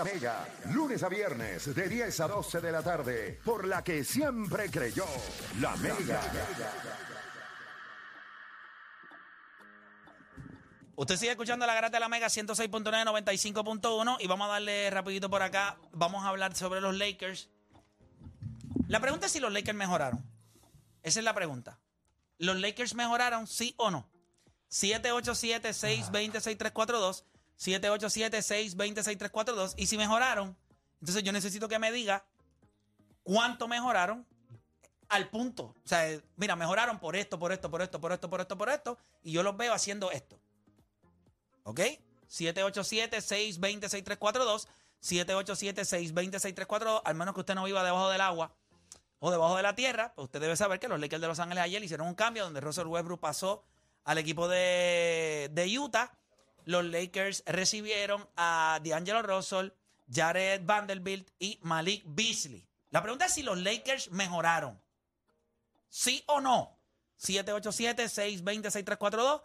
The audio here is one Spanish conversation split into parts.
la Mega, lunes a viernes de 10 a 12 de la tarde, por la que siempre creyó la Mega. Usted sigue escuchando la grata de la Mega 106.9, 95.1 y vamos a darle rapidito por acá. Vamos a hablar sobre los Lakers. La pregunta es si los Lakers mejoraron. Esa es la pregunta. ¿Los Lakers mejoraron, sí o no? 787-620-6342. 787-620-6342. Y si mejoraron, entonces yo necesito que me diga cuánto mejoraron al punto. O sea, mira, mejoraron por esto, por esto, por esto, por esto, por esto, por esto. Y yo los veo haciendo esto. ¿Ok? 787-620-6342. 787-620-6342. Al menos que usted no viva debajo del agua o debajo de la tierra, pues usted debe saber que los Lakers de Los Ángeles ayer hicieron un cambio donde Russell Westbrook pasó al equipo de, de Utah. Los Lakers recibieron a D'Angelo Russell, Jared Vanderbilt y Malik Beasley. La pregunta es si los Lakers mejoraron. ¿Sí o no? 787-620-6342.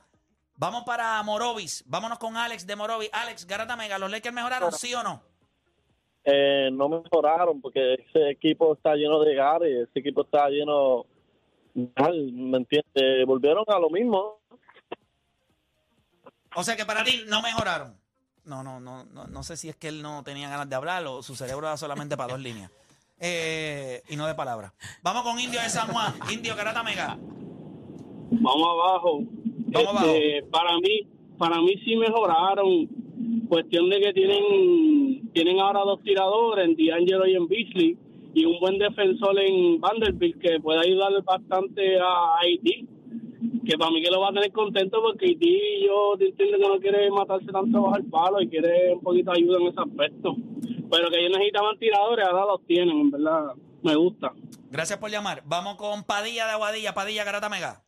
Vamos para Morovis. Vámonos con Alex de Morovis. Alex, Garata Mega, ¿los Lakers mejoraron? ¿Sí o no? eh, no mejoraron porque ese equipo está lleno de gares, ese equipo está lleno mal, ¿me entiendes? Volvieron a lo mismo. O sea que para ti no mejoraron. No, no, no, no, no sé si es que él no tenía ganas de hablar o su cerebro era solamente para dos líneas. Eh, y no de palabras. Vamos con Indio de San Juan. Indio Garata Mega. Vamos abajo. Vamos Este, Para mí, para mí sí mejoraron. Cuestión de que tienen tienen ahora dos tiradores, en D'Angelo y en Beasley, y un buen defensor en Vanderbilt que puede ayudar bastante a Haití. Que para mí que lo va a tener contento porque Haití yo entiendo que no quiere matarse tanto bajo el palo y quiere un poquito de ayuda en ese aspecto. Pero que ellos necesitaban tiradores, ahora los tienen, en verdad. Me gusta. Gracias por llamar. Vamos con Padilla de Aguadilla. Padilla Garata Mega.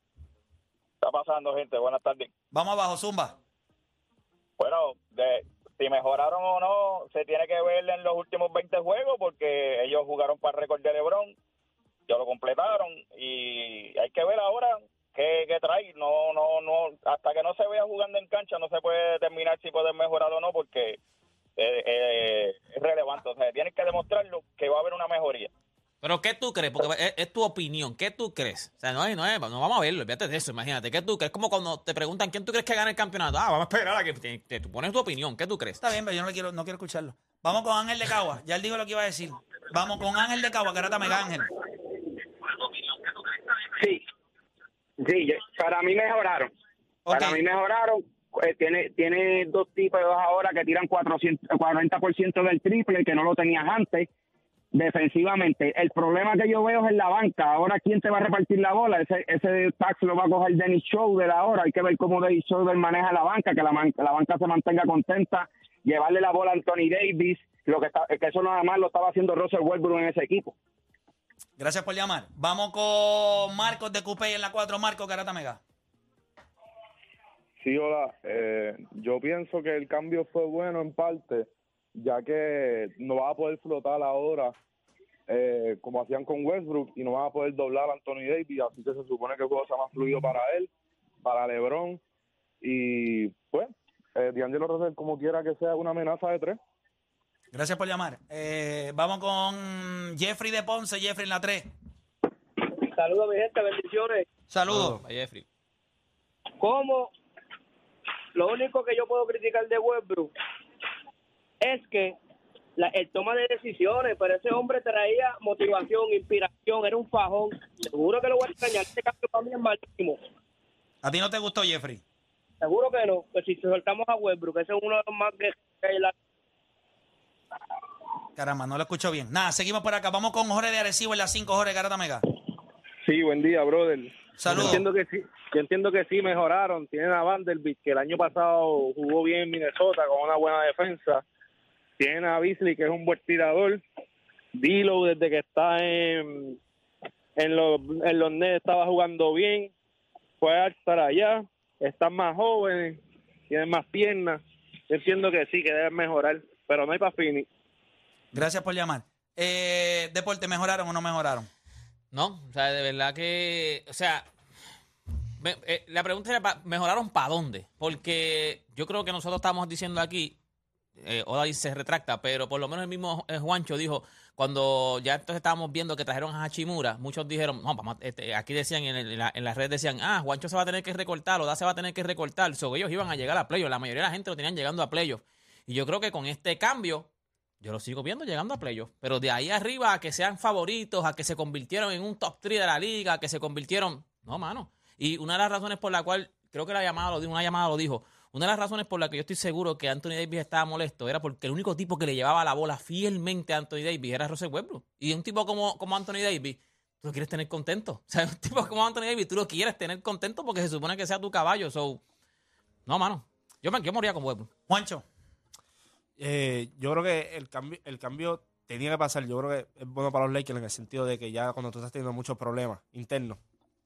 está pasando, gente? Buenas tardes. Vamos abajo, Zumba. Bueno, de, si mejoraron o no, se tiene que ver en los últimos 20 juegos porque ellos jugaron para el récord de LeBron, ya lo completaron y hay que ver ahora qué, qué trae. No, no, no, hasta que no se vea jugando en cancha no se puede determinar si pueden mejorar o no porque eh, eh, es relevante. O sea, tienes que demostrarlo que va a haber una mejoría. Pero ¿qué tú crees? Porque es, es tu opinión. ¿Qué tú crees? O sea, no, es- no, es- no vamos a verlo, olvídate de eso, imagínate. ¿Qué tú crees? Es como cuando te preguntan quién tú crees que gana el campeonato. Ah, vamos a esperar a que te- pones tu opinión. ¿Qué tú crees? Está bien, pero yo no, quiero, no quiero escucharlo. Vamos con Ángel de Cagua. Ya él dijo lo que iba a decir. Vamos con Ángel de Cagua. Garata Mega, Ángel. Sí, sí, para mí mejoraron. Para mí mejoraron. Eh, tiene, tiene dos tipos ahora que tiran 400, 40% del triple, que no lo tenías antes. Defensivamente, el problema que yo veo es en la banca. Ahora, ¿quién te va a repartir la bola? Ese, ese tax lo va a coger Dennis Schroeder ahora. Hay que ver cómo Dennis Schroeder maneja la banca, que la, man- la banca se mantenga contenta, llevarle la bola a Anthony Davis. Lo que, está, que eso nada más lo estaba haciendo Russell Westbrook en ese equipo. Gracias por llamar. Vamos con Marcos de Coupé en la 4. Marcos, Garata Mega. Sí, hola. Eh, yo pienso que el cambio fue bueno en parte, ya que no va a poder flotar ahora eh, como hacían con Westbrook y no van a poder doblar a Anthony Davis, así que se supone que el juego sea más fluido para él, para LeBron y pues eh, D'Angelo Russell como quiera que sea una amenaza de tres. Gracias por llamar. Eh, vamos con Jeffrey de Ponce. Jeffrey en la 3. Saludos, mi gente, bendiciones. Saludos. A Jeffrey. ¿Cómo? Lo único que yo puedo criticar de Westbrook es que la, el toma de decisiones, pero ese hombre traía motivación, inspiración, era un fajón. Seguro que lo voy a extrañar. Este cambio para mí es malísimo. ¿A ti no te gustó, Jeffrey? Seguro que no. Que si soltamos a Westbrook, ese es uno de los más que que hay en la Caramba, no lo escucho bien. Nada, seguimos por acá. Vamos con Jorge de Arecibo en la 5. Jorge, Garata Mega. Sí, buen día, brother. Saludos. Yo entiendo que sí, yo entiendo que sí mejoraron. Tienen a Vanderbilt, que el año pasado jugó bien en Minnesota con una buena defensa. Tienen a Beasley, que es un buen tirador. Dilo, desde que está en, en, los, en los Nets, estaba jugando bien. Puede estar allá. Están más jóvenes, tienen más piernas. Yo entiendo que sí, que deben mejorar, pero no hay para Phoenix. Gracias por llamar. Eh, Deporte, ¿mejoraron o no mejoraron? No, o sea, de verdad que, o sea, me- eh, la pregunta era, ¿mejoraron para dónde? Porque yo creo que nosotros estamos diciendo aquí, eh, Oda se retracta, pero por lo menos el mismo eh, Juancho dijo, cuando ya entonces estábamos viendo que trajeron a Hachimura, muchos dijeron, no, vamos, este, aquí decían en, el- en la- en las redes decían, ah, Juancho se va a tener que recortar, Oda se va a tener que recortar, so, ellos iban a llegar a playoff, la mayoría de la gente lo tenían llegando a playoff. Y yo creo que con este cambio, yo lo sigo viendo llegando a playoff, pero de ahí arriba a que sean favoritos, a que se convirtieron en un top 3 de la liga, a que se convirtieron, no, mano. Y una de las razones por la cual, creo que la llamada lo dijo, una llamada lo dijo, una de las razones por la que yo estoy seguro que Anthony Davis estaba molesto era porque el único tipo que le llevaba la bola fielmente a Anthony Davis era Russell Westbrook. Y un tipo como, como Anthony Davis, tú lo quieres tener contento. O sea, un tipo como Anthony Davis, tú lo quieres tener contento porque se supone que sea tu caballo. So, no, mano. Yo, me, yo moría con Westbrook. Juancho. Eh, yo creo que el cambio, el cambio tenía que pasar. Yo creo que es bueno para los Lakers en el sentido de que ya cuando tú estás teniendo muchos problemas internos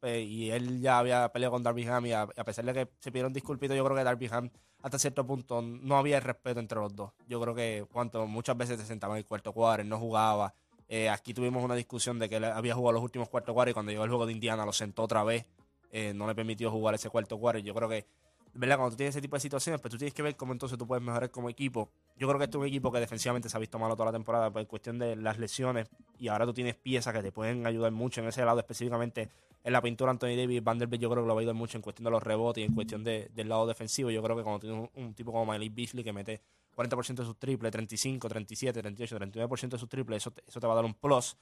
eh, y él ya había peleado con Darby Ham y a, pesar de que se pidieron disculpitos, yo creo que Darby Ham hasta cierto punto no había respeto entre los dos. Yo creo que cuanto muchas veces se sentaba en el cuarto cuadro, él no jugaba. Eh, aquí tuvimos una discusión de que él había jugado los últimos cuartos cuadros y cuando llegó el juego de Indiana lo sentó otra vez. Eh, no le permitió jugar ese cuarto cuadro. Yo creo que ¿verdad? Cuando tú tienes ese tipo de situaciones, pues tú tienes que ver cómo entonces tú puedes mejorar como equipo. Yo creo que este es un equipo que defensivamente se ha visto malo toda la temporada por cuestión de las lesiones y ahora tú tienes piezas que te pueden ayudar mucho en ese lado, específicamente en la pintura Anthony Davis, Vanderbilt yo creo que lo va a ayudar mucho en cuestión de los rebotes y en cuestión de- del lado defensivo. Yo creo que cuando tienes un, tipo como Malik Beasley que mete 40% de sus triples, 35, 37, 38, 39% de sus triples, eso, te- eso te va a dar un plus.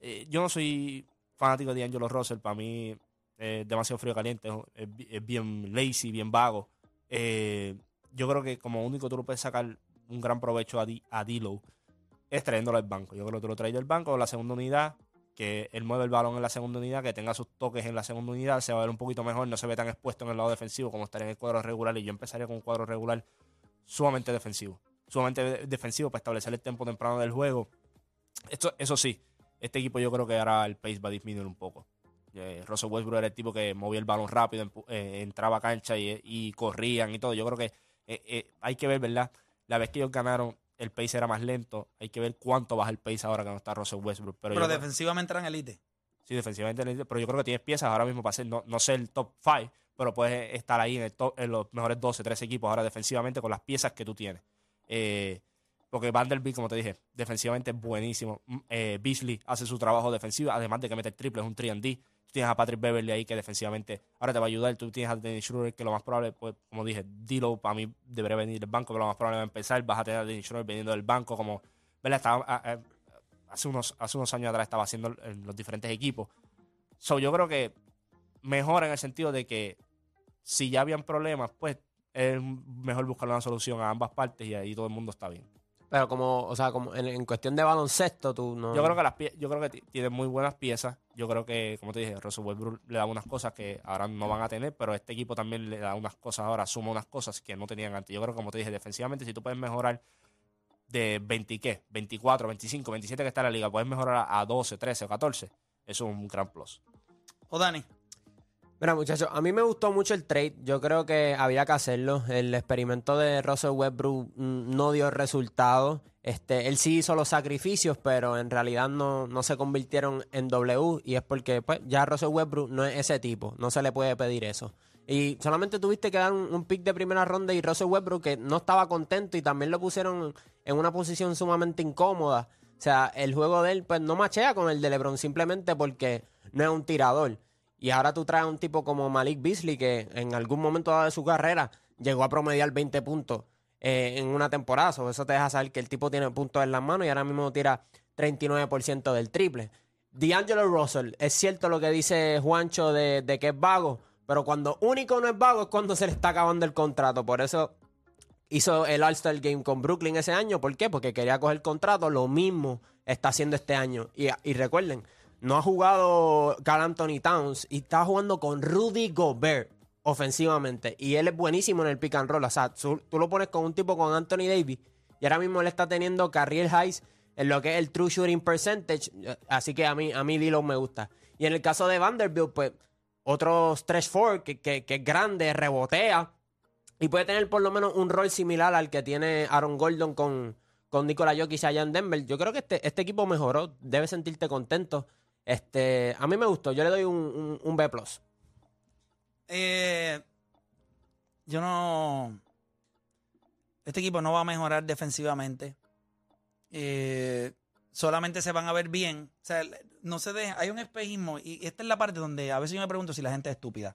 Eh, yo no soy fanático de Angelo Russell, para mí demasiado frío caliente, es, bi- es bien lazy, bien vago. Eh, yo creo que como único tú lo puedes sacar un gran provecho a, Di- a Dilo es trayéndolo al banco. Yo creo que tú lo traes del banco, la segunda unidad, que él mueve el balón en la segunda unidad, que tenga sus toques en la segunda unidad, se va a ver un poquito mejor, no se ve tan expuesto en el lado defensivo como estaría en el cuadro regular. Y yo empezaría con un cuadro regular sumamente defensivo. Sumamente de- defensivo para establecer el tiempo temprano del juego. Esto, eso sí, este equipo yo creo que ahora el pace va a disminuir un poco. Eh, Russell Westbrook era el tipo que movía el balón rápido, eh, entraba a cancha y, y corrían y todo. Yo creo que eh, eh, hay que ver, ¿verdad? La vez que ellos ganaron, el pace era más lento. Hay que ver cuánto baja el pace ahora que no está Russell Westbrook. Pero, Pero yo creo- defensivamente eran elite. Sí, defensivamente, pero yo creo que tienes piezas ahora mismo para ser, no, no ser el top 5, pero puedes estar ahí en, el top- en los mejores 12, 13 equipos ahora defensivamente con las piezas que tú tienes. Eh, porque Vanderbilt, como te dije, defensivamente es buenísimo. Mm, Eh, Beasley hace su trabajo defensivo, además de que mete el triple, es un 3D. Tienes a Patrick Beverly ahí que defensivamente ahora te va a ayudar. Tú tienes a Dennis Schroeder que lo más probable, pues, como dije, Dilo para mí debería venir del banco, pero lo más probable va a empezar. Vas a tener a Dennis Schroeder viniendo del banco, como, ¿verdad? Estaba, a- a- hace, unos, hace unos años atrás estaba haciendo en los diferentes equipos. So, yo creo que mejora en el sentido de que si ya habían problemas, pues es mejor buscar una solución a ambas partes y ahí todo el mundo está bien. Pero como, o sea, como en, en cuestión de baloncesto, tú no. Yo creo que las yo creo que ti- tiene muy buenas piezas. Yo creo que, como te dije, Russell Westbrook le da unas cosas que ahora no van a tener, pero este equipo también le da unas cosas ahora, suma unas cosas que no tenían antes. Yo creo que, como te dije, defensivamente, si tú puedes mejorar de 20 y qué, 24, 25, 27 que está en la liga, puedes mejorar a 12, 13 o 14, eso es un gran plus. O Dani. Mira, muchachos, a mí me gustó mucho el trade. Yo creo que había que hacerlo. El experimento de Russell Westbrook mm, no dio resultado. Este, él sí hizo los sacrificios, pero en realidad no, no se convirtieron en W. Y es porque pues, ya Russell Westbrook no es ese tipo. No se le puede pedir eso. Y solamente tuviste que dar un, un pick de primera ronda y Russell Westbrook que no estaba contento y también lo pusieron en una posición sumamente incómoda. O sea, el juego de él pues no machea con el de LeBron simplemente porque no es un tirador. Y ahora tú traes a un tipo como Malik Beasley que en algún momento de su carrera llegó a promediar 20 puntos eh, en una temporada. So, eso te deja saber que el tipo tiene puntos en las manos y ahora mismo tira 39% del triple. D'Angelo Russell, es cierto lo que dice Juancho de, de que es vago, pero cuando único no es vago es cuando se le está acabando el contrato. Por eso hizo el All-Star Game con Brooklyn ese año. ¿Por qué? Porque quería coger contrato. Lo mismo está haciendo este año. Y, y recuerden, no ha jugado Carl Anthony Towns y está jugando con Rudy Gobert ofensivamente. Y él es buenísimo en el pick and roll. O sea, tú, lo pones con un tipo con Anthony Davis y ahora mismo él está teniendo career highs en lo que es el true shooting percentage. Así que a mí, a mí Dilo me gusta. Y en el caso de Vanderbilt, pues otro stretch four que, que, que es grande, rebotea y puede tener por lo menos un rol similar al que tiene Aaron Gordon con, con Nikola Jokic allá en Denver. Yo creo que este, este equipo mejoró. Debes sentirte contento. Este, a mí me gustó. Yo le doy un, un, B+. Eh, yo no. Este equipo no va a mejorar defensivamente. Eh, solamente se van a ver bien. O sea, no se deja. Hay un espejismo. Y esta es la parte donde a veces yo me pregunto si la gente es estúpida.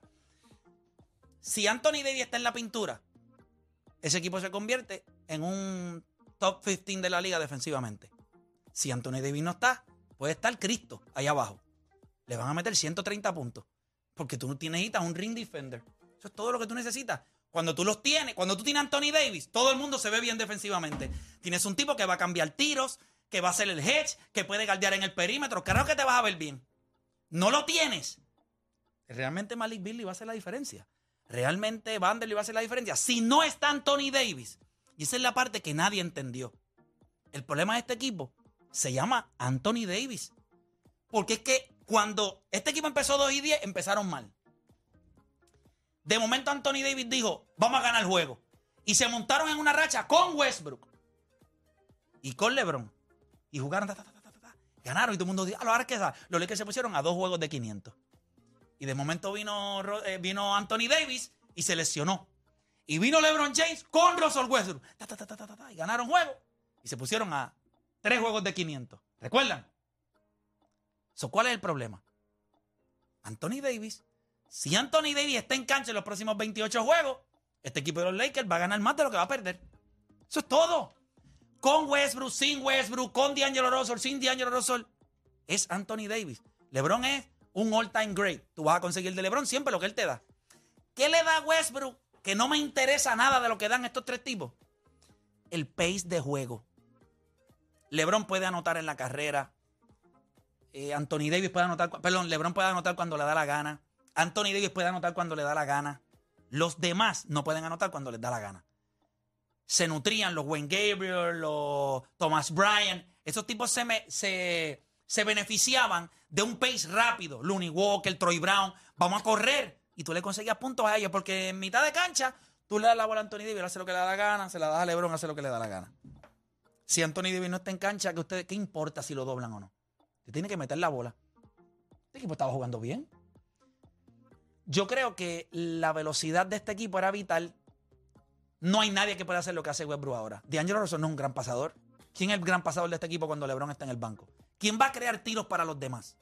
Si Anthony Davis está en la pintura, ese equipo se convierte en un top 15 de la liga defensivamente. Si Anthony Davis no está, puede estar Cristo ahí abajo. Le van a meter 130 puntos. Porque tú no necesitas un ring defender. Eso es todo lo que tú necesitas. Cuando tú los tienes, cuando tú tienes a Anthony Davis, todo el mundo se ve bien defensivamente. Tienes un tipo que va a cambiar tiros, que va a hacer el hedge, que puede guardiar en el perímetro. Claro que te vas a ver bien. No lo tienes. Realmente Malik Billy va a hacer la diferencia. Realmente Vanderlei va a hacer la diferencia. Si no está Anthony Davis, y esa es la parte que nadie entendió. El problema de este equipo se llama Anthony Davis. Porque es que cuando este equipo empezó 2 y 10, empezaron mal. De momento Anthony Davis dijo, vamos a ganar el juego. Y se montaron en una racha con Westbrook y con LeBron. Y jugaron, ganaron y todo el mundo dijo, a los Lakers, los Lakers se pusieron a dos juegos de 500. Y de momento vino, eh, vino Anthony Davis y se lesionó. Y vino LeBron James con Russell Westbrook. Y ganaron juego. Y se pusieron a tres juegos de 500. ¿Recuerdan? So, ¿Cuál es el problema? Anthony Davis. Si Anthony Davis está en cancha en los próximos 28 juegos, este equipo de los Lakers va a ganar más de lo que va a perder. Eso es todo. Con Westbrook, sin Westbrook, con D'Angelo Russell, sin D'Angelo Russell. Es Anthony Davis. LeBron es un all-time great. Tú vas a conseguir de LeBron siempre lo que él te da. ¿Qué le da Westbrook? Que no me interesa nada de lo que dan estos tres tipos. El pace de juego. LeBron puede anotar en la carrera. Eh, Anthony Davis puede anotar. Perdón, LeBron puede anotar cuando le da la gana. Anthony Davis puede anotar cuando le da la gana. Los demás no pueden anotar cuando les da la gana. Se nutrían los Wayne Gabriel, los Thomas Bryan. Esos tipos se, se, se beneficiaban de un pace rápido. Looney Walker, Troy Brown. Vamos a correr. Y tú le conseguías puntos a ellos porque en mitad de cancha tú le das la bola a Anthony Davis, hace lo que le da la gana. Se la das a LeBron, hace lo que le da la gana. Si Anthony Davis no está en cancha, ¿qué, usted, ¿qué importa si lo doblan o no? Te tiene que meter la bola. Este equipo estaba jugando bien. Yo creo que la velocidad de este equipo era vital. No hay nadie que pueda hacer lo que hace Westbrook ahora. D'Angelo Russell no es un gran pasador. ¿Quién es el gran pasador de este equipo cuando LeBron está en el banco? ¿Quién va a crear tiros para los demás?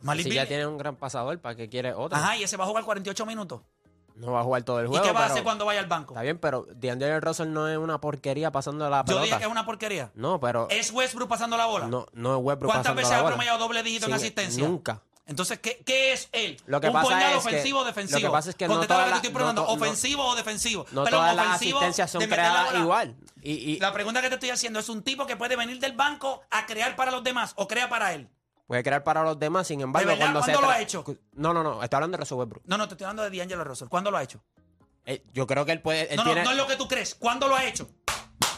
Malik Si ya tiene un gran pasador, ¿para qué quiere otro? Ajá, y ese va a jugar 48 minutos. No va a jugar todo el ¿Y juego. qué va a pero- hacer cuando vaya al banco? Está bien, pero DeAndre Russell no es una porquería pasando la Yo pelota. dije que es una porquería. No, pero ¿Es Westbrook pasando la bola? no, no es Westbrook ¿Cuántas pasando veces la ha bola. promediado doble dígito en asistencia? Nunca. Entonces, ¿qué, qué es él? Lo que ¿Un pasa es que- ofensivo o lo defensivo? que pasa es que no lo todas que te las- estoy preguntando, no to- no- ¿ofensivo o defensivo? No Perdón, todas las asistencias son la creadas igual. Y, y La pregunta que te estoy haciendo es un tipo que puede venir del banco a crear para los demás o crea para él. Puede crear para los demás, sin embargo, ¿De verdad? cuando se ¿Cuándo lo ha hecho? No, no, no. Estoy hablando de Russell Westbrook. No, no, te estoy hablando de D'Angelo Russell. ¿Cuándo lo ha hecho? Eh, yo creo que él puede. Él no, no, tiene- no es lo que tú crees. ¿Cuándo lo ha hecho?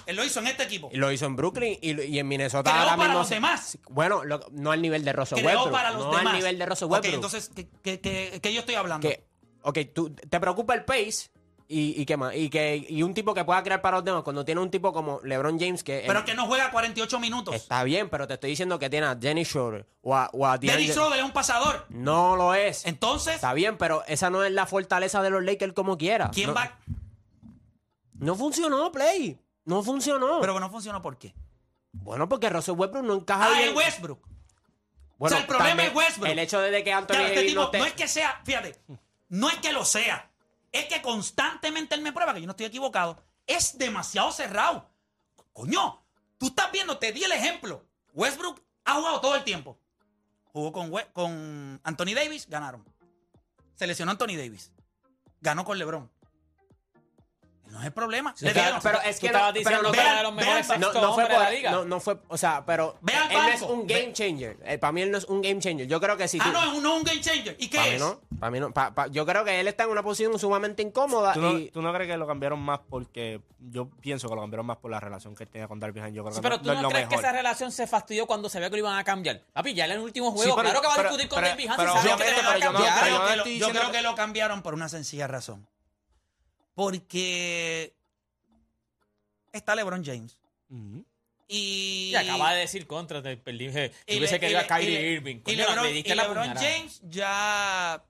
Él lo hizo en este equipo. Lo hizo en Brooklyn y, y en Minnesota Creó ahora para mismo los se- demás. Bueno, lo- no al nivel de Russell Creó Westbrook. para los no demás. al nivel de Russell Ok, Westbrook. entonces, ¿qué, qué- qué- qué yo estoy hablando? que, ok, tú, te preocupa el pace y, y qué más. Y, que, y un tipo que pueda crear para los demás. Cuando tiene un tipo como LeBron James que. Pero que no juega 48 minutos. Está bien, pero te estoy diciendo que tiene a Dennis Schroeder o a, o a Schroeder es un pasador. No lo es. Entonces, Está bien, pero esa no es la fortaleza de los Lakers como quiera. ¿quién no, va? No funcionó, Play. No funcionó. Pero no funcionó, ¿por qué? bueno, porque Russell Westbrook no encaja Ah, bien. es Westbrook. Bueno, o sea, el problema es Westbrook. El hecho de que Anthony Claro, este tipo no es que sea, fíjate, no es que lo sea. Es que constantemente él me prueba que yo no estoy equivocado. Es demasiado cerrado. Coño, tú estás viendo, te di el ejemplo. Westbrook ha jugado todo el tiempo. Jugó con, con Anthony Davis, ganaron. Se lesionó Anthony Davis. Ganó con LeBron. No es el problema. Le Pero- es que no- diciendo pero que vean- era de los mejores vean- no, no fue hombre de la por, liga. no, no fue, o sea, pero él no es un game changer. Eh, para mí él no es un game changer. Yo creo que si ah, tú- no, es un, no es un game changer. ¿Y qué para mí es? no, para mí no. Pa- pa- yo creo que él está en una posición sumamente incómoda ¿Tú no, y tú no crees que lo cambiaron más porque yo pienso que lo cambiaron más por la relación que él tenía con Darby? Yo creo Sí, que pero no- tú no no, crees que esa relación se fastidió cuando se ve que lo iban a cambiar. Papi, ya en el último juego, Sí, pero- claro que va a discutir con pero yo no- creo, no que lo cambiaron por una sencilla razón. Porque está LeBron James. Y, Y acaba de decir contra, te perdí. dije, y Yo hubiese querido a Kyrie y Irving. Y Coño, LeBron, le y LeBron puñalada. James ya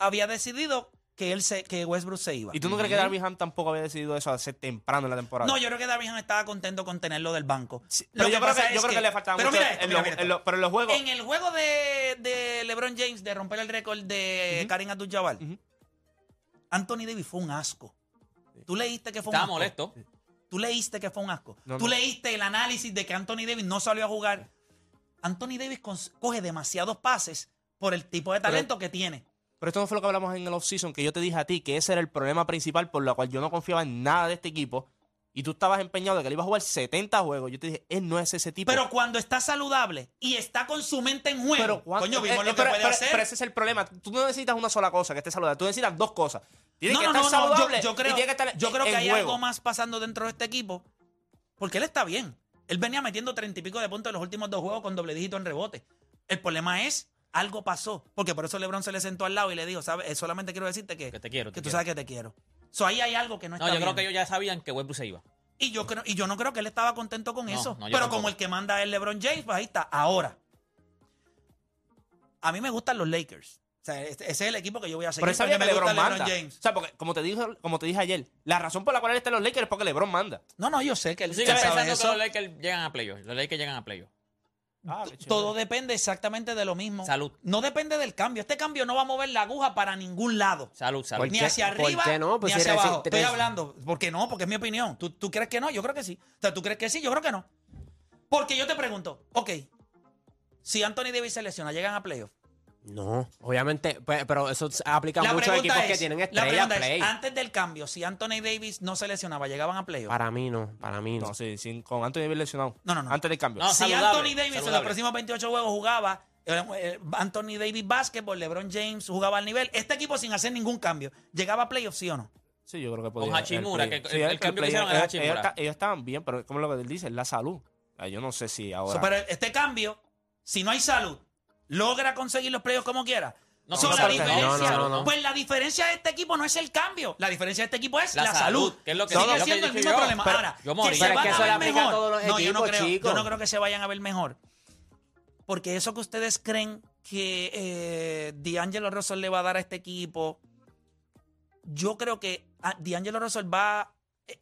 había decidido que él se, que Westbrook se iba. ¿Y tú no crees que Darby Ham tampoco había decidido eso hace temprano en la temporada? No, yo creo que Darby Ham estaba contento con tenerlo del banco. pero yo, creo que, yo es creo que le faltaba pero mucho mira esto, en mira, mira pero en los juegos... En el juego de, de LeBron James de romper el récord de Karim Abdul-Jabbar, Ujú. Anthony Davis fue un asco. Tú leíste que fue un Estaba asco. molesto. Tú leíste que fue un asco. No, Tú no. leíste el análisis de que Anthony Davis no salió a jugar. Anthony Davis coge demasiados pases por el tipo de talento que tiene. Pero esto no fue lo que hablamos en el offseason, que yo te dije a ti que ese era el problema principal por lo cual yo no confiaba en nada de este equipo. Y tú estabas empeñado de que él iba a jugar 70 juegos. Yo te dije, él no es ese tipo. Pero cuando está saludable y está con su mente en juego, Pero, ¿cuánto- coño, vimos eh, lo eh, que pero- puede pero- hacer. Pero ese es el problema. Tú no necesitas una sola cosa que esté saludable. Tú necesitas dos cosas. Tiene no, que no, estar no, no, yo- y creo, tiene que estar yo creo que hay juego. algo más pasando dentro de este equipo. Porque él está bien. Él venía metiendo treinta y pico de puntos en los últimos dos juegos con doble dígito en rebote. El problema es, algo pasó. Porque por eso LeBron se le sentó al lado y le dijo, ¿sabes? Eh, Solamente quiero decirte que, Que te quiero, que te tú quiero. sabes que te quiero. So, ahí hay algo que no No, está yo creo que ellos ya sabían que Westbrook se iba. Y yo, creo, y yo no creo que él estaba contento con No, eso. no, yo Pero tampoco. como el que manda es LeBron James, pues ahí está. Ahora, a mí me gustan los Lakers. O sea, este- ese es el equipo que yo voy a seguir. Pero él sabía que porque me LeBron gusta manda. James. O sea, porque como te, dije, como te dije ayer, la razón por la cual él está en los Lakers es porque LeBron manda. No, no, yo sé que él, él sabe pensando que eso. los Lakers llegan a playoffs. Los Lakers llegan a playoffs. Ah. Todo depende exactamente de lo mismo. Salud. No depende del cambio. Este cambio no va a mover la aguja para ningún lado. Salud, salud. ¿Por Ni hacia arriba, no? Pues ni hacia abajo. Estoy hablando. ¿Por qué no? Porque es mi opinión. ¿Tú, ¿Tú crees que no? Yo creo que sí. O sea, ¿tú crees que sí? Yo creo que no. Porque yo te pregunto, ok, si Anthony Davis se lesiona, ¿llegan a playoff? No, obviamente, pues, pero eso se aplica La mucho a equipos que tienen la estrellas pregunta es, play. antes del cambio, si Anthony Davis no se lesionaba, ¿llegaban a playoff? Para mí no, para mí no. No, sí, sin- con Anthony Davis lesionado. No, no, no. Antes del cambio. No, si Anthony Davis en los próximos 28 juegos jugaba eh, eh, Anthony Davis Basketball, LeBron James jugaba al nivel, este equipo sin hacer ningún cambio, ¿llegaba a playoff, sí o no? Sí, yo creo que podía. Hachimura, el play- que- sí, el- el cambio que hicieron era ellos- Hachimura. Ellos, ta- ellos estaban bien, pero como lo que él dice, es la salud. Yo no sé si ahora. So, pero este cambio, si no hay salud, logra conseguir los playoffs como quiera. No, So, no, la no, diferencia, no, no, no. pues la diferencia de este equipo no es el cambio, la diferencia de este equipo es la, salud, que es lo que- sigue siendo el mismo problema. Ahora, yo morí. que se Pero es van que a eso le ver aplica mejor. a todos los no, yo no equipos, creo, chicos. yo no creo que se vayan a ver mejor. Porque eso que ustedes creen que eh, D'Angelo Russell le va a dar a este equipo, yo creo que ah, D'Angelo Russell va,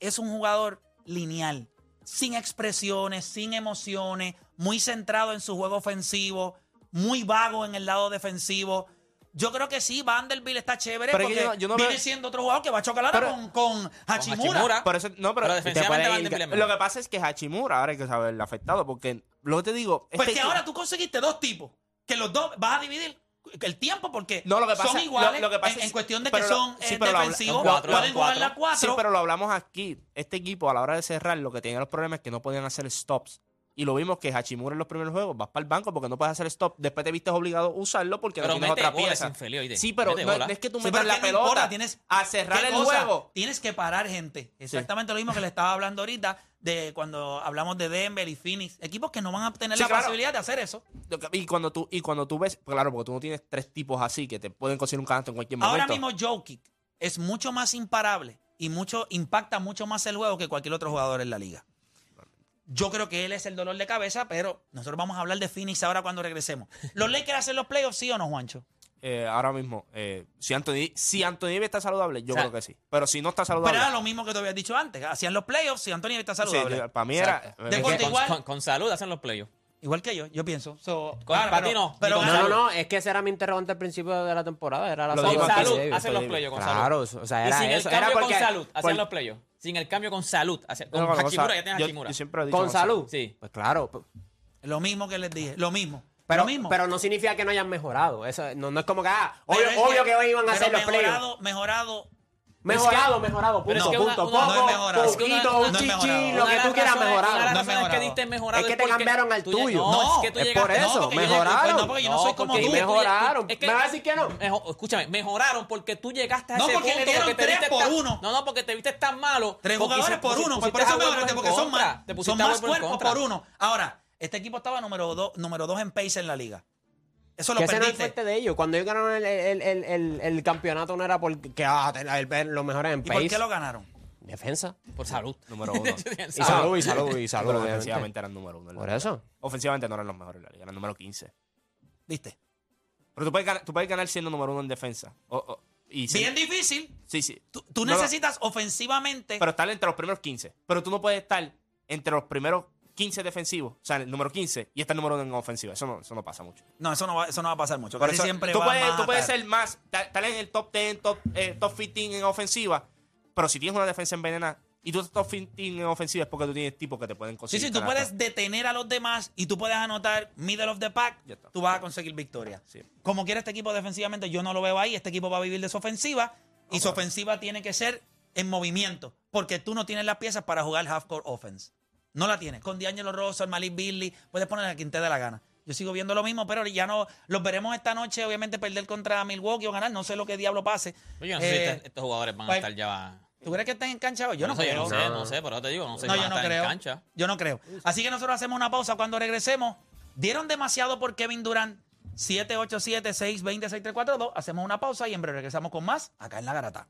es un jugador lineal, sin expresiones, sin emociones, muy centrado en su juego ofensivo, muy vago en el lado defensivo. Yo creo que sí, Vanderbilt está chévere Pero porque yo no- yo no viene veo- siendo otro jugador que va a chocar ahora Pero- con, con Hachimura. Hachimura. Por eso, no, pero, Pero te defensivamente puede ir- Vanderbilt es mejor. Lo que pasa es que Hachimura ahora hay que saberle afectado, porque lo que te digo. Pues este que ahora tú conseguiste dos tipos, que los dos vas a dividir el tiempo porque No, lo que pasa- son iguales lo- lo que pasa en, es- en cuestión de que pero son sí, eh, pero defensivos, cuatro, pueden jugar cuatro. la cuatro. Sí, pero lo hablamos aquí. Este equipo, a la hora de cerrar, lo que tenía los problemas es que no podían hacer stops. Y lo vimos que Hachimura en los primeros juegos vas para el banco porque no puedes hacer stop. Después te viste obligado a usarlo porque Pero no tienes otra pieza. infeliz. Sí, pero no, es que tú Sí, metas pero la pelota importa, tienes- a cerrar ¿Qué el cosa? juego. Tienes que parar gente. Exactamente lo mismo que le estaba hablando ahorita de cuando hablamos de Denver y Phoenix. Equipos que no van a tener Sí, la claro. posibilidad de hacer eso. Y cuando tú, y cuando tú ves, claro, porque tú no tienes tres tipos así que te pueden conseguir un canasto en cualquier momento. Ahora mismo Jokic es mucho más imparable y mucho impacta mucho más el juego que cualquier otro jugador en la liga. Yo creo que él es el dolor de cabeza, pero nosotros vamos a hablar de Phoenix ahora cuando regresemos. ¿Los Lakers hacen los playoffs, sí o no, Juancho? Eh, ahora mismo, eh, si Anthony, si Anthony Davis está saludable, yo O sea, creo que sí. Pero si no está Pero saludable, era lo mismo que te habías dicho antes. Hacían los playoffs si Anthony está saludable. para mí era. Eh, De con, igual- con- con salud hacen los playoffs. Igual que yo, yo pienso. So, Con- claro, para pero- ti no, pero No, no, no, es que ese era mi interrogante al principio de la temporada. Era la Lo salud con salud, Davis. hacen los playoffs con Claro, salud. o sea, Y era sin el eso. Era porque, con salud, hacen por- los playoffs. Sin el cambio con salud. no, Con no, Hachimura, o sea, ya tienes yo- Hachimura. yo siempre he dicho con salud. Sí. Pues claro. p- Lo mismo que les dije, lo mismo. Pero, lo mismo. pero no significa que no hayan mejorado. Eso, no, no es como que, ah, obvio, que, hoy iban a hacer los playoffs. mejorado, mejorado. Mejorado, mejorado, punto, es que una- punto. una- Poco, no es mejorado. Poquito, no un mejorado. lo que tú quieras las No es que diste mejorado Es que te cambiaron al tuyo. No, No, es que tú es por eso, no, llegué- mejoraron. Pues no, porque yo no soy como tú. tú lleg- Mejoraron. es que- ¿Me vas a decir que no? Escúchame, mejoraron porque tú llegaste a No, ese porque le punto dieron porque te tres viste por tan- uno. No, no, porque te viste tan malo. Tres jugadores por uno. Pues por eso mejoraste, porque son más, cuerpos por uno. Ahora, este equipo estaba número dos, número dos en pace en la liga. Eso lo Que ese no es el perdiste. fuerte de ellos. Cuando ellos ganaron el, el, el, el, el campeonato no era porque ah, el- el- los mejores en ¿Y por qué lo ganaron? Defensa. Por salud. Número uno. Y salud, y salud, y salud. Pero obviamente. defensivamente eran número uno. en la Por eso. Ofensivamente no eran los mejores en la liga, eran número 15. ¿Viste? Pero tú puedes ganar, tú puedes ganar siendo número uno en defensa. O- o- Y sí, Bien difícil. sí, sí. Tú, tú No, no, necesitas ofensivamente. pero estar entre los primeros 15. Pero tú no puedes estar entre los primeros 15 defensivos, o sea, el número 15 y estar número uno en ofensiva. Eso no, eso no pasa mucho. no, eso no, va, eso no va a pasar mucho. Por Casi eso, siempre tú va puedes, más tú puedes ser más, ta- estar en el top 10, top, eh, top 15 en ofensiva, pero si tienes una defensa envenenada y tú estás top 15 en ofensiva es porque tú tienes tipos que te pueden Sí, conseguir. sí, tú canastas. puedes detener a los demás y tú puedes anotar middle of the pack, está. tú vas a conseguir victoria. Sí. Como quiere este equipo defensivamente, yo no lo veo ahí. Este equipo va a vivir de su ofensiva y su ofensiva tiene que ser en movimiento, porque tú no tienes las piezas para jugar half-court offense. No la tienes. Con D'Angelo Russell, Malik Beasley, puedes poner a quien te dé la gana. Yo sigo viendo lo mismo, pero ya no los veremos esta noche, obviamente perder contra Milwaukee o ganar, no sé lo que diablo pase. Yo no sé Eh, este- estos jugadores van a pues, estar ya. ¿Tú crees que estén en cancha hoy? Yo no, sé, creo. no sé, no sé, pero te digo, no sé No, si yo a no estar creo. en cancha. Yo no creo. Así que nosotros hacemos una pausa. Cuando regresemos, dieron demasiado por Kevin Durant. 787-620-6342. Hacemos una pausa y en breve regresamos con más acá en La Garata.